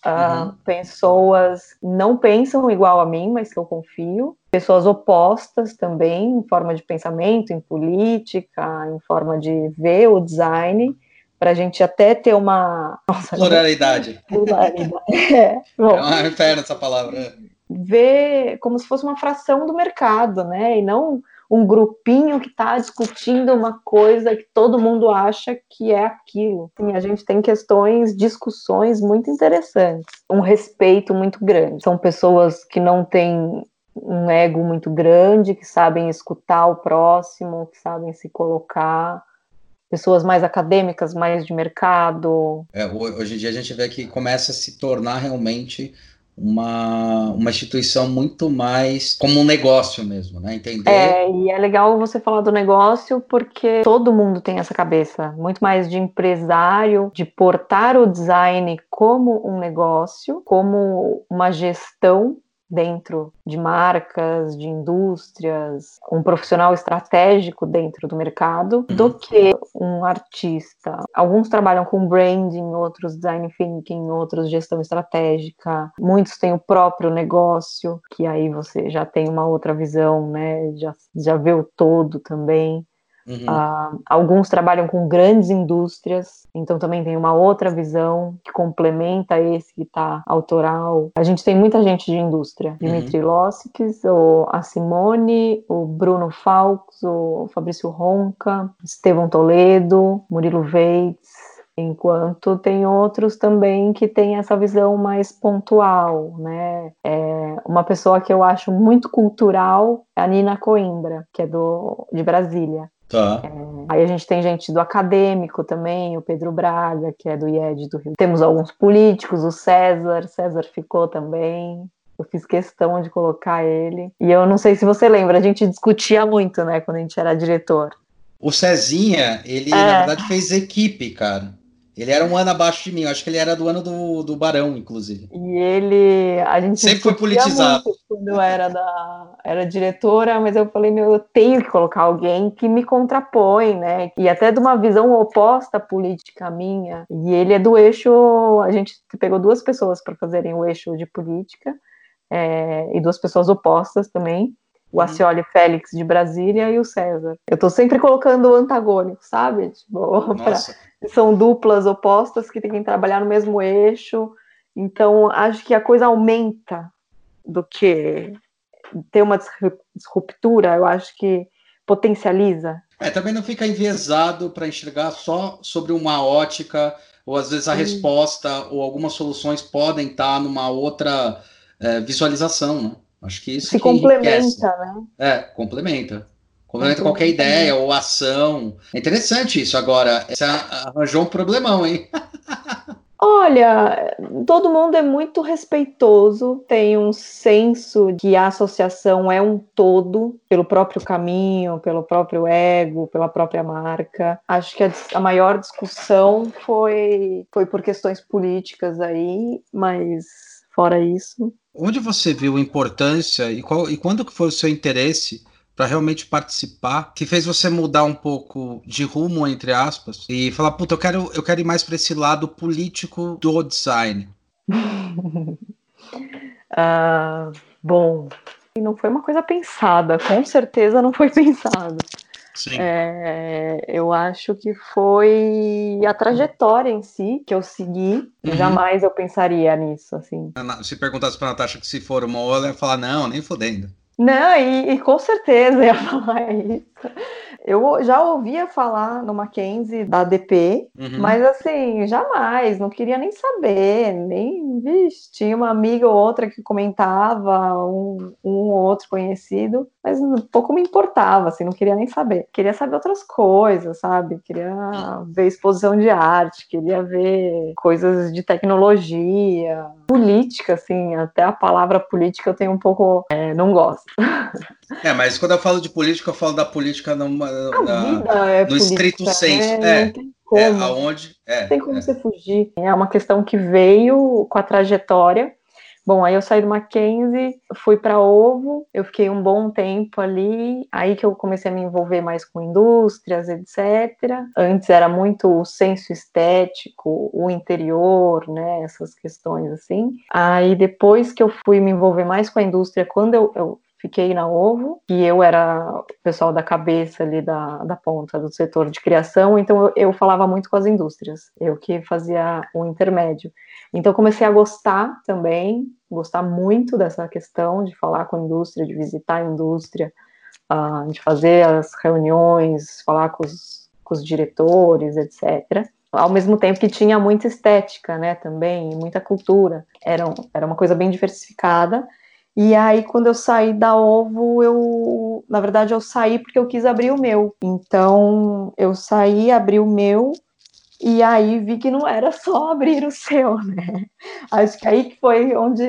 Uh, uhum. pessoas não pensam igual a mim, mas que eu confio, pessoas opostas também, em forma de pensamento, em política, em forma de ver o design, para a gente até ter uma. Nossa, pluralidade. Pluralidade. É, bom, é uma inferno essa palavra ver como se fosse uma fração do mercado, né? E não um grupinho que está discutindo uma coisa que todo mundo acha que é aquilo. Sim, a gente tem questões, discussões muito interessantes, um respeito muito grande. São pessoas que não têm um ego muito grande, que sabem escutar o próximo, que sabem se colocar. Pessoas mais acadêmicas, mais de mercado. É, hoje em dia a gente vê que começa a se tornar realmente uma, uma instituição muito mais como um negócio mesmo, né? Entender. É, e é legal você falar do negócio porque todo mundo tem essa cabeça, muito mais de empresário, de portar o design como um negócio, como uma gestão dentro de marcas, de indústrias, um profissional estratégico dentro do mercado, uhum. do que um artista. Alguns trabalham com branding, outros design thinking, outros gestão estratégica. Muitos têm o próprio negócio, que aí você já tem uma outra visão, né? Já, já vê o todo também. Uhum. Uh, alguns trabalham com grandes indústrias, então também tem uma outra visão que complementa esse que está autoral. A gente tem muita gente de indústria, uhum. Dimitri Lossics, o a Simone, o Bruno Falks, o Fabrício Ronca, Estevão Toledo, Murilo Veitz, enquanto tem outros também que têm essa visão mais pontual, né? É uma pessoa que eu acho muito cultural é a Nina Coimbra, que é do, de Brasília. Tá. É, aí a gente tem gente do acadêmico também, o Pedro Braga, que é do IED do Rio. Temos alguns políticos, o César, César ficou também. Eu fiz questão de colocar ele. E eu não sei se você lembra, a gente discutia muito, né, quando a gente era diretor. O Cezinha, ele é. na verdade fez equipe, cara. Ele era um ano abaixo de mim, eu acho que ele era do ano do, do Barão, inclusive. E ele. A gente sempre foi politizado. quando eu era, da, era diretora, mas eu falei, meu, eu tenho que colocar alguém que me contrapõe, né? E até de uma visão oposta política minha. E ele é do eixo. A gente pegou duas pessoas para fazerem o eixo de política, é, e duas pessoas opostas também o uhum. Acioli Félix de Brasília e o César. Eu tô sempre colocando o antagônico, sabe? Tipo, pra, são duplas opostas que têm que trabalhar no mesmo eixo. Então, acho que a coisa aumenta do que ter uma disruptura, eu acho que potencializa. É, também não fica enviesado para enxergar só sobre uma ótica, ou às vezes a Sim. resposta ou algumas soluções podem estar numa outra é, visualização, né? Acho que isso se que complementa, enriquece. né? É, complementa. Complementa qualquer ideia ou ação. É interessante isso. Agora, você arranjou um problemão, hein? Olha, todo mundo é muito respeitoso, tem um senso que a associação é um todo, pelo próprio caminho, pelo próprio ego, pela própria marca. Acho que a, a maior discussão foi, foi por questões políticas aí, mas fora isso. Onde você viu importância e, qual, e quando que foi o seu interesse para realmente participar, que fez você mudar um pouco de rumo, entre aspas, e falar, puta, eu quero, eu quero ir mais para esse lado político do design? uh, bom, não foi uma coisa pensada, com certeza não foi pensado. É, eu acho que foi a trajetória em si que eu segui. Uhum. Jamais eu pensaria nisso, assim. Se perguntasse pra Natasha que se formou, ela ia falar, não, nem fodendo. Não, e, e, com certeza ia falar isso. Eu já ouvia falar no Mackenzie da ADP, uhum. mas assim, jamais, não queria nem saber, nem, vixe, tinha uma amiga ou outra que comentava, um, um ou outro conhecido, mas pouco me importava, assim, não queria nem saber. Queria saber outras coisas, sabe? Queria ver exposição de arte, queria ver coisas de tecnologia, política, assim, até a palavra política eu tenho um pouco, é, não gosto. É, mas quando eu falo de política, eu falo da política numa, na, é no política, estrito né? senso. É, é, como, é, aonde, é, não tem como é. você fugir. É uma questão que veio com a trajetória Bom, aí eu saí do Mackenzie, fui para Ovo, eu fiquei um bom tempo ali, aí que eu comecei a me envolver mais com indústrias, etc. Antes era muito o senso estético, o interior, né, essas questões assim. Aí depois que eu fui me envolver mais com a indústria, quando eu, eu fiquei na Ovo, e eu era o pessoal da cabeça ali da, da ponta do setor de criação, então eu, eu falava muito com as indústrias, eu que fazia o intermédio. Então comecei a gostar também, gostar muito dessa questão de falar com a indústria, de visitar a indústria, uh, de fazer as reuniões, falar com os, com os diretores, etc ao mesmo tempo que tinha muita estética, né, também, muita cultura. Era, era uma coisa bem diversificada, e aí, quando eu saí da Ovo, eu, na verdade, eu saí porque eu quis abrir o meu. Então, eu saí, abri o meu, e aí vi que não era só abrir o seu, né? Acho que aí que foi onde,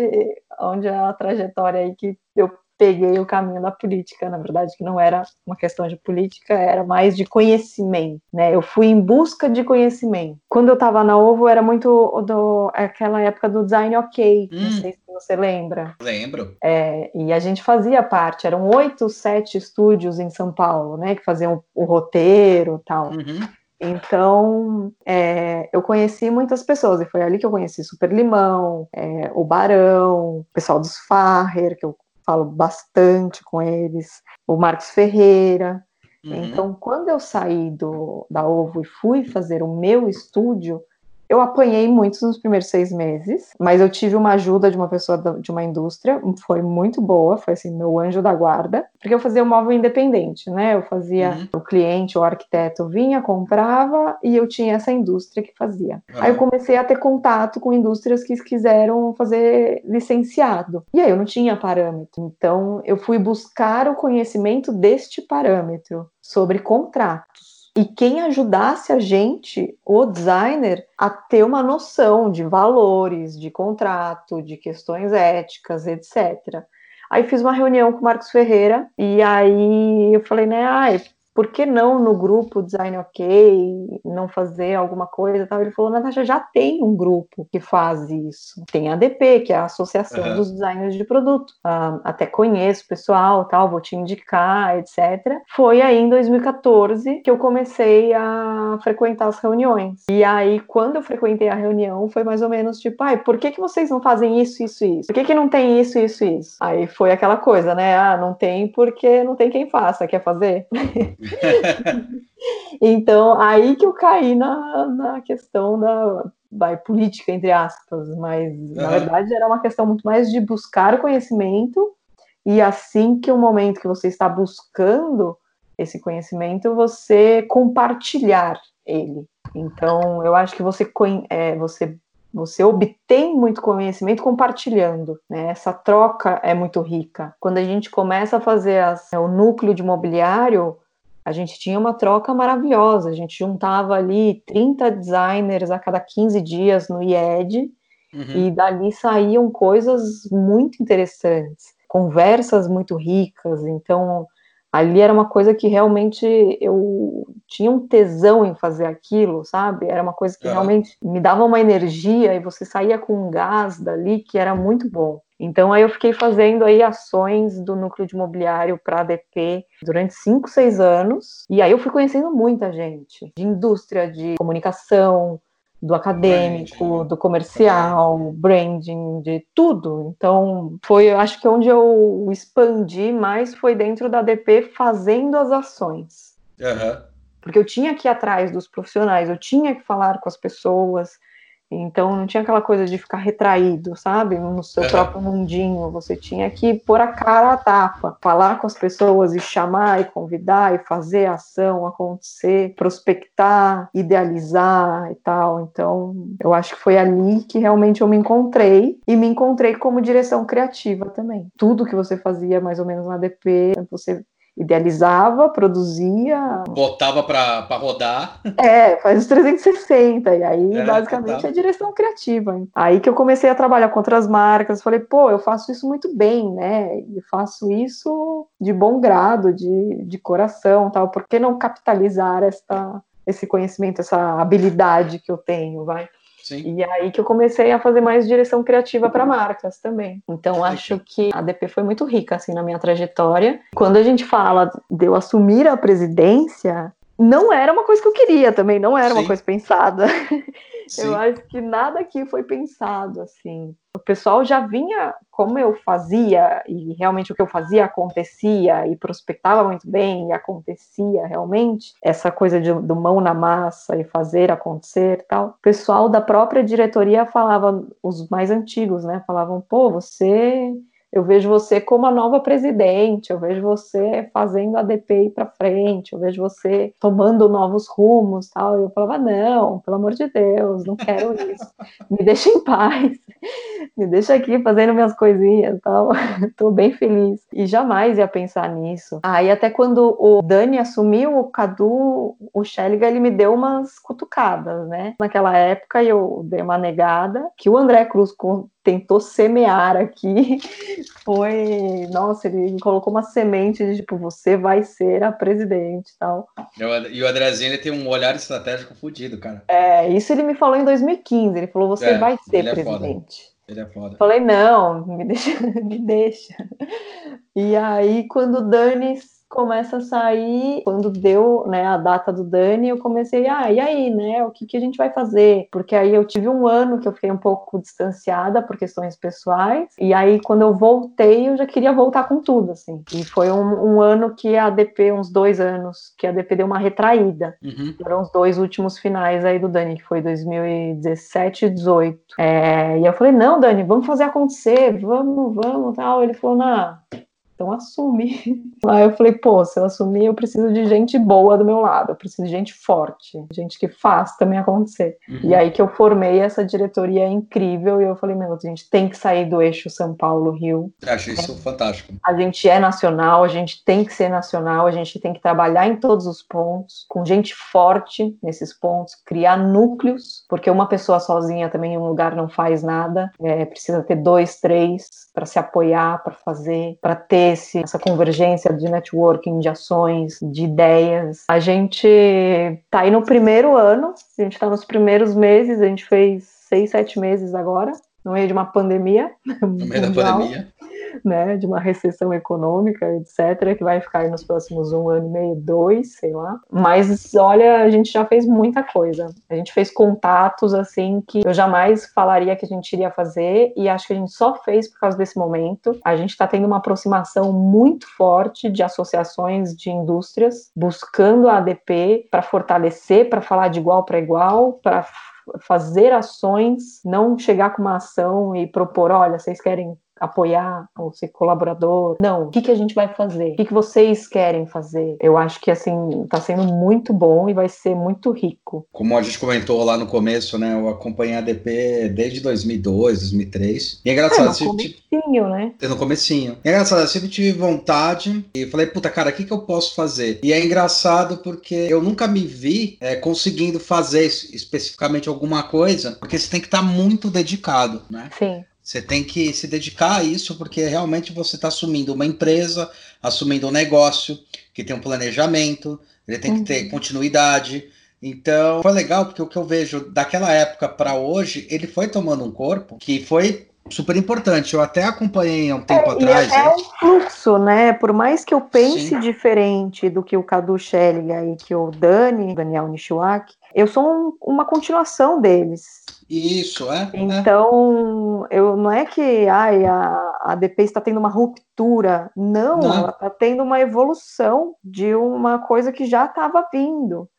onde a trajetória aí que eu peguei o caminho da política, na verdade, que não era uma questão de política, era mais de conhecimento, né? Eu fui em busca de conhecimento. Quando eu estava na Ovo, era muito do, aquela época do design ok, hum. não sei se você lembra. Lembro. É, e a gente fazia parte, eram oito, sete estúdios em São Paulo, né, que faziam o roteiro e tal. Uhum. Então, é, eu conheci muitas pessoas, e foi ali que eu conheci Super Limão, é, o Barão, o pessoal dos Farrer, que eu falo bastante com eles, o Marcos Ferreira. Uhum. Então, quando eu saí do, da Ovo e fui fazer o meu estúdio, eu apanhei muitos nos primeiros seis meses, mas eu tive uma ajuda de uma pessoa de uma indústria, foi muito boa, foi assim, meu anjo da guarda, porque eu fazia o um móvel independente, né? Eu fazia, uhum. o cliente, o arquiteto vinha, comprava e eu tinha essa indústria que fazia. Uhum. Aí eu comecei a ter contato com indústrias que quiseram fazer licenciado. E aí eu não tinha parâmetro. Então eu fui buscar o conhecimento deste parâmetro sobre contratos e quem ajudasse a gente, o designer, a ter uma noção de valores, de contrato, de questões éticas, etc. Aí fiz uma reunião com o Marcos Ferreira e aí eu falei, né, ah, por que não no grupo Design OK não fazer alguma coisa? Tal? Ele falou, Natasha, já tem um grupo que faz isso. Tem a ADP, que é a Associação uhum. dos Designers de Produto. Uh, até conheço o pessoal, tal, vou te indicar, etc. Foi aí em 2014 que eu comecei a frequentar as reuniões. E aí, quando eu frequentei a reunião, foi mais ou menos tipo, ai, por que, que vocês não fazem isso, isso, isso? Por que, que não tem isso, isso, isso? Aí foi aquela coisa, né? Ah, não tem porque não tem quem faça, quer fazer? então, aí que eu caí na, na questão da vai, política, entre aspas, mas uhum. na verdade era uma questão muito mais de buscar conhecimento e assim que o momento que você está buscando esse conhecimento, você compartilhar ele. Então, eu acho que você, é, você você obtém muito conhecimento compartilhando, né? Essa troca é muito rica. Quando a gente começa a fazer as, o núcleo de mobiliário, a gente tinha uma troca maravilhosa. A gente juntava ali 30 designers a cada 15 dias no IED, uhum. e dali saíam coisas muito interessantes, conversas muito ricas. Então, ali era uma coisa que realmente eu tinha um tesão em fazer aquilo, sabe? Era uma coisa que realmente me dava uma energia e você saía com um gás dali que era muito bom. Então aí eu fiquei fazendo aí ações do núcleo de imobiliário para a ADP durante 5, 6 anos. E aí eu fui conhecendo muita gente de indústria, de comunicação, do acadêmico, branding. do comercial, branding, de tudo. Então, foi, acho que onde eu expandi mais foi dentro da ADP fazendo as ações. Uhum. Porque eu tinha que ir atrás dos profissionais, eu tinha que falar com as pessoas, então não tinha aquela coisa de ficar retraído, sabe? No seu próprio mundinho. Você tinha que pôr a cara a tapa, falar com as pessoas e chamar e convidar e fazer a ação acontecer, prospectar, idealizar e tal. Então eu acho que foi ali que realmente eu me encontrei e me encontrei como direção criativa também. Tudo que você fazia mais ou menos na DP, você idealizava, produzia. Botava para rodar. É, faz os 360. E aí, é, basicamente, é direção criativa. Aí que eu comecei a trabalhar com outras marcas. Falei, pô, eu faço isso muito bem, né? E faço isso de bom grado, de, de coração tal. Por que não capitalizar esta, esse conhecimento, essa habilidade que eu tenho, vai? Sim. E aí que eu comecei a fazer mais direção criativa para marcas também. Então acho que a DP foi muito rica assim na minha trajetória. Quando a gente fala de eu assumir a presidência, não era uma coisa que eu queria também, não era Sim. uma coisa pensada. Sim. Eu acho que nada aqui foi pensado assim. O pessoal já vinha, como eu fazia, e realmente o que eu fazia acontecia, e prospectava muito bem, e acontecia realmente, essa coisa de, do mão na massa e fazer acontecer tal. O pessoal da própria diretoria falava, os mais antigos, né? Falavam, pô, você eu vejo você como a nova presidente, eu vejo você fazendo a DP para frente, eu vejo você tomando novos rumos, tal. Eu falava não, pelo amor de Deus, não quero isso. Me deixa em paz. Me deixa aqui fazendo minhas coisinhas, tal. Tô bem feliz. E jamais ia pensar nisso. Aí até quando o Dani assumiu o Cadu, o Schelliga, ele me deu umas cutucadas, né? Naquela época eu dei uma negada que o André Cruz tentou semear aqui foi, nossa, ele colocou uma semente de tipo, você vai ser a presidente tal. E o Andrezinho ele tem um olhar estratégico fodido, cara. É, isso ele me falou em 2015, ele falou, você é, vai ser é presidente. É ele é foda. Falei, não, me deixa, me deixa. E aí, quando o Dani começa a sair, quando deu né, a data do Dani, eu comecei, ah, e aí, né, o que, que a gente vai fazer? Porque aí eu tive um ano que eu fiquei um pouco distanciada por questões pessoais, e aí quando eu voltei, eu já queria voltar com tudo, assim. E foi um, um ano que a ADP, uns dois anos, que a ADP deu uma retraída. Uhum. Foram os dois últimos finais aí do Dani, que foi 2017 e 2018. É, e eu falei, não, Dani, vamos fazer acontecer, vamos, vamos, tal. Ele falou, não, então assume. Aí eu falei, pô, se eu assumir, eu preciso de gente boa do meu lado, eu preciso de gente forte, gente que faz também acontecer. Uhum. E aí que eu formei essa diretoria incrível e eu falei, meu, a gente tem que sair do eixo São Paulo-Rio. Acho isso é. fantástico. A gente é nacional, a gente tem que ser nacional, a gente tem que trabalhar em todos os pontos, com gente forte nesses pontos, criar núcleos, porque uma pessoa sozinha também em um lugar não faz nada, é, precisa ter dois, três para se apoiar, para fazer, para ter esse, essa convergência de networking, de ações, de ideias. A gente tá aí no primeiro ano, a gente tá nos primeiros meses, a gente fez seis, sete meses agora, no meio de uma pandemia. No meio da pandemia né, de uma recessão econômica, etc., que vai ficar nos próximos um ano e meio, dois, sei lá. Mas olha, a gente já fez muita coisa. A gente fez contatos assim que eu jamais falaria que a gente iria fazer e acho que a gente só fez por causa desse momento. A gente está tendo uma aproximação muito forte de associações de indústrias buscando a ADP para fortalecer, para falar de igual para igual, para fazer ações, não chegar com uma ação e propor, olha, vocês querem apoiar ou ser colaborador. Não, o que, que a gente vai fazer? O que, que vocês querem fazer? Eu acho que, assim, tá sendo muito bom e vai ser muito rico. Como a gente comentou lá no começo, né? Eu acompanhei a DP desde 2002, 2003. E é engraçado. É, no comecinho, né? É, no comecinho. E é engraçado, eu sempre tive vontade e falei, puta, cara, o que, que eu posso fazer? E é engraçado porque eu nunca me vi é, conseguindo fazer especificamente alguma coisa, porque você tem que estar tá muito dedicado, né? Sim. Você tem que se dedicar a isso, porque realmente você está assumindo uma empresa, assumindo um negócio que tem um planejamento, ele tem que ter uhum. continuidade. Então, foi legal, porque o que eu vejo daquela época para hoje, ele foi tomando um corpo que foi super importante. Eu até acompanhei há um tempo é, atrás. é né? um fluxo, né? Por mais que eu pense Sim. diferente do que o Cadu Schelliga e que o Dani, Daniel Nishiwaki, eu sou um, uma continuação deles. Isso, é. é. Então, é. eu não é que ai, a, a DP está tendo uma ruptura. Não, não. ela está tendo uma evolução de uma coisa que já estava vindo.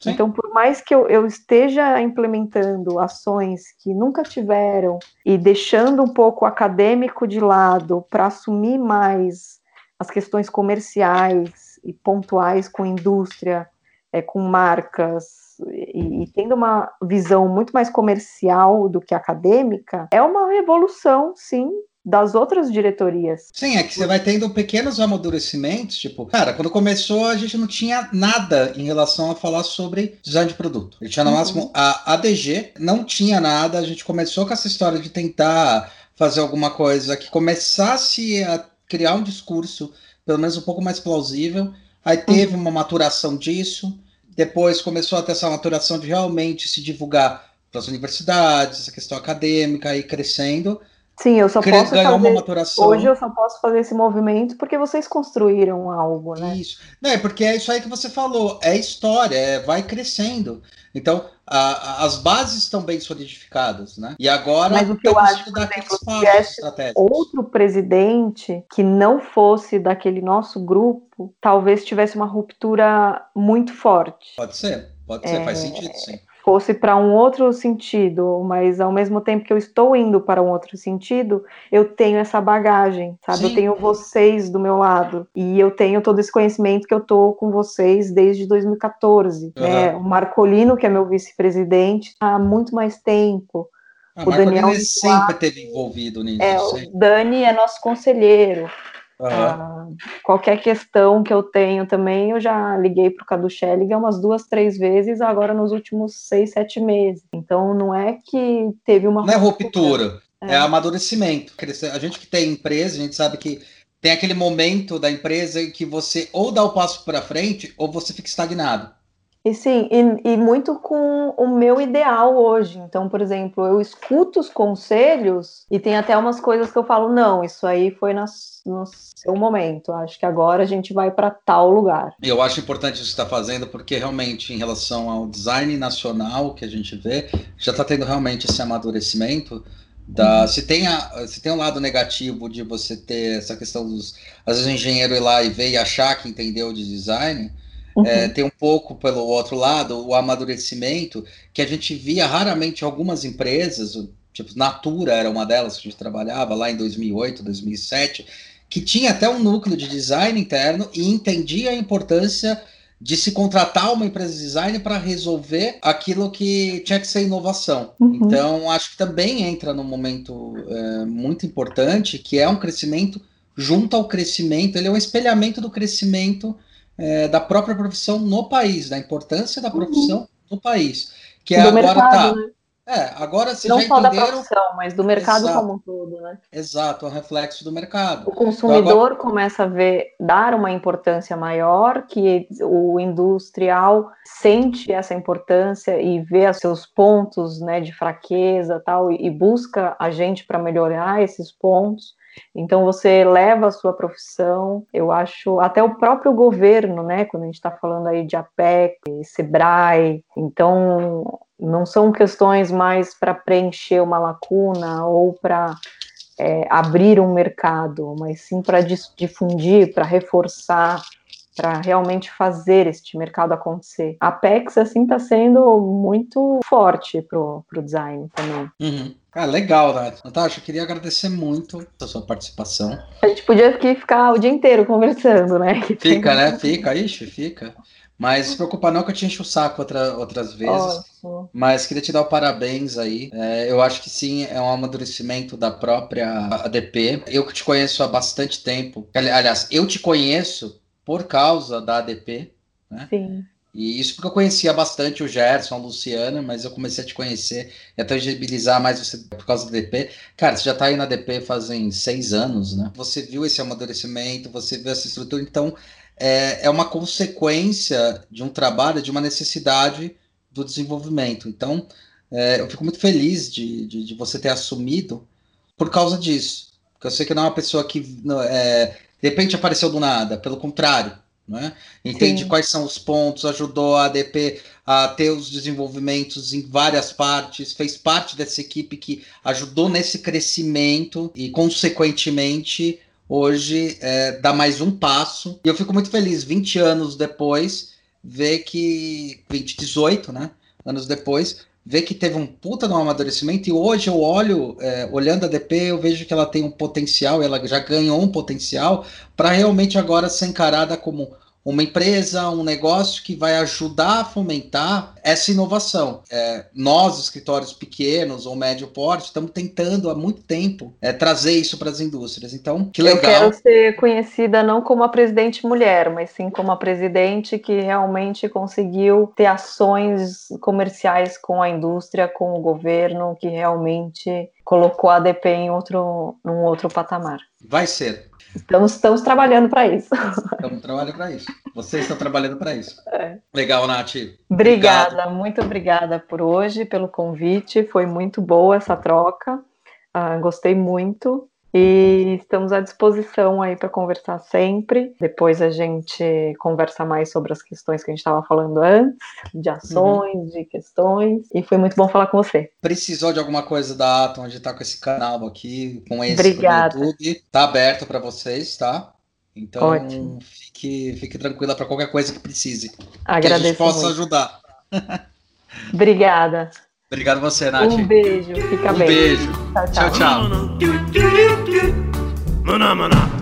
Sim. Então, por mais que eu, eu, esteja implementando ações que nunca tiveram e deixando um pouco o acadêmico de lado para assumir mais as questões comerciais e pontuais com indústria, é, com marcas, e, e, tendo uma visão muito mais comercial do que acadêmica, é uma revolução, sim, das outras diretorias. Sim, é que você vai tendo pequenos amadurecimentos, tipo, cara, quando começou a gente não tinha nada em relação a falar sobre design de produto. A gente tinha no uhum. máximo a ADG, não tinha nada, a gente começou com essa história de tentar fazer alguma coisa que começasse a criar um discurso pelo menos um pouco mais plausível. Aí teve uhum. uma maturação disso, depois começou a ter essa maturação de realmente se divulgar para as universidades, essa questão acadêmica e crescendo. Sim, eu só posso fazer. Uma maturação. Hoje eu só posso fazer esse movimento porque vocês construíram algo, né? Isso. Não, é porque é isso aí que você falou. É história, é, vai crescendo. Então, a, as bases estão bem solidificadas, né? E agora Mas o que eu acho, por exemplo, se outro presidente que não fosse daquele nosso grupo, talvez tivesse uma ruptura muito forte. Pode ser, pode ser, é... faz sentido, sim fosse para um outro sentido, mas ao mesmo tempo que eu estou indo para um outro sentido, eu tenho essa bagagem, sabe? Sim. Eu tenho vocês do meu lado e eu tenho todo esse conhecimento que eu tô com vocês desde 2014. Uhum. Né? O Marcolino, que é meu vice-presidente, há muito mais tempo. Ah, o Daniel sempre teve envolvido nisso. É, o Dani é nosso conselheiro. Uhum. qualquer questão que eu tenho também, eu já liguei para o Cadu Schellinger umas duas, três vezes, agora nos últimos seis, sete meses. Então, não é que teve uma. Não é ruptura, é, é amadurecimento. A gente que tem empresa, a gente sabe que tem aquele momento da empresa em que você ou dá o passo para frente ou você fica estagnado. E sim, e, e, muito com o meu ideal hoje. Então, por exemplo, eu escuto os conselhos e tem até umas coisas que eu falo, não, isso aí foi na, no seu momento. Acho que agora a gente vai para tal lugar. Eu acho importante isso que está fazendo, porque realmente, em relação ao design nacional que a gente vê, já está tendo realmente esse amadurecimento. Da, uhum. se, tem a, se tem um lado negativo de você ter essa questão dos. Às vezes o engenheiro ir lá e ver e achar que entendeu de design, Uhum. É, tem um pouco pelo outro lado o amadurecimento que a gente via raramente algumas empresas, tipo Natura era uma delas que a gente trabalhava lá em 2008, 2007, que tinha até um núcleo de design interno e entendia a importância de se contratar uma empresa de design para resolver aquilo que tinha que ser inovação. Uhum. Então, acho que também entra num momento é, muito importante, que é um crescimento junto ao crescimento, ele é um espelhamento do crescimento é, da própria profissão no país, da importância da profissão uhum. no país. Que é do agora mercado, tá. Né? É, agora vocês Não já só entenderam... da profissão, mas do mercado Exato. como um todo, né? Exato, é um reflexo do mercado. O consumidor então, agora... começa a ver, dar uma importância maior, que o industrial sente essa importância e vê os seus pontos né, de fraqueza tal, e busca a gente para melhorar esses pontos. Então você leva a sua profissão, eu acho, até o próprio governo, né? Quando a gente está falando aí de APEC, SEBRAE, então não são questões mais para preencher uma lacuna ou para é, abrir um mercado, mas sim para difundir, para reforçar para realmente fazer este mercado acontecer. A Apex, assim, está sendo muito forte para o design também. Uhum. Ah, legal, Nath. Natasha, eu queria agradecer muito a sua participação. A gente podia aqui ficar o dia inteiro conversando, né? Que fica, tem... né? Fica, ixi, fica. Mas se preocupa não que eu te encho o saco outra, outras vezes. Oh, Mas queria te dar o parabéns aí. É, eu acho que sim, é um amadurecimento da própria ADP. Eu que te conheço há bastante tempo. Aliás, eu te conheço por causa da ADP, né? Sim. E isso porque eu conhecia bastante o Gerson, a Luciana, mas eu comecei a te conhecer e a tangibilizar mais você por causa do DP. Cara, você já está aí na DP fazem seis anos, né? Você viu esse amadurecimento, você viu essa estrutura, então é, é uma consequência de um trabalho, de uma necessidade do desenvolvimento. Então, é, eu fico muito feliz de, de, de, você ter assumido por causa disso. Porque eu sei que não é uma pessoa que é, de repente apareceu do nada, pelo contrário. Né? Entende Sim. quais são os pontos, ajudou a ADP a ter os desenvolvimentos em várias partes, fez parte dessa equipe que ajudou nesse crescimento e, consequentemente, hoje é, dá mais um passo. E eu fico muito feliz, 20 anos depois, ver que. 20, 18, né? Anos depois, ver que teve um puta no amadurecimento e hoje eu olho, é, olhando a DP, eu vejo que ela tem um potencial, ela já ganhou um potencial para realmente agora ser encarada como uma empresa, um negócio que vai ajudar a fomentar essa inovação. É, nós, escritórios pequenos ou médio porte, estamos tentando há muito tempo é, trazer isso para as indústrias. Então, que legal. Eu quero ser conhecida não como a presidente mulher, mas sim como a presidente que realmente conseguiu ter ações comerciais com a indústria, com o governo, que realmente colocou a ADP em outro, num outro patamar. Vai ser. Estamos, estamos trabalhando para isso. Estamos trabalhando para isso. Vocês estão trabalhando para isso. É. Legal, Nath. Obrigada, Obrigado. muito obrigada por hoje, pelo convite. Foi muito boa essa troca. Uh, gostei muito. E estamos à disposição aí para conversar sempre. Depois a gente conversa mais sobre as questões que a gente estava falando antes, de ações, uhum. de questões. E foi muito bom falar com você. Precisou de alguma coisa da Atom, a gente tá com esse canal aqui, com esse Obrigada. YouTube. Tá aberto para vocês, tá? Então Ótimo. fique, fique tranquila para qualquer coisa que precise. Agradeço. Que a gente possa muito. ajudar. Obrigada. Obrigado você, Nath. Um beijo, fica um bem. Um beijo. Tchau, tchau. tchau, tchau.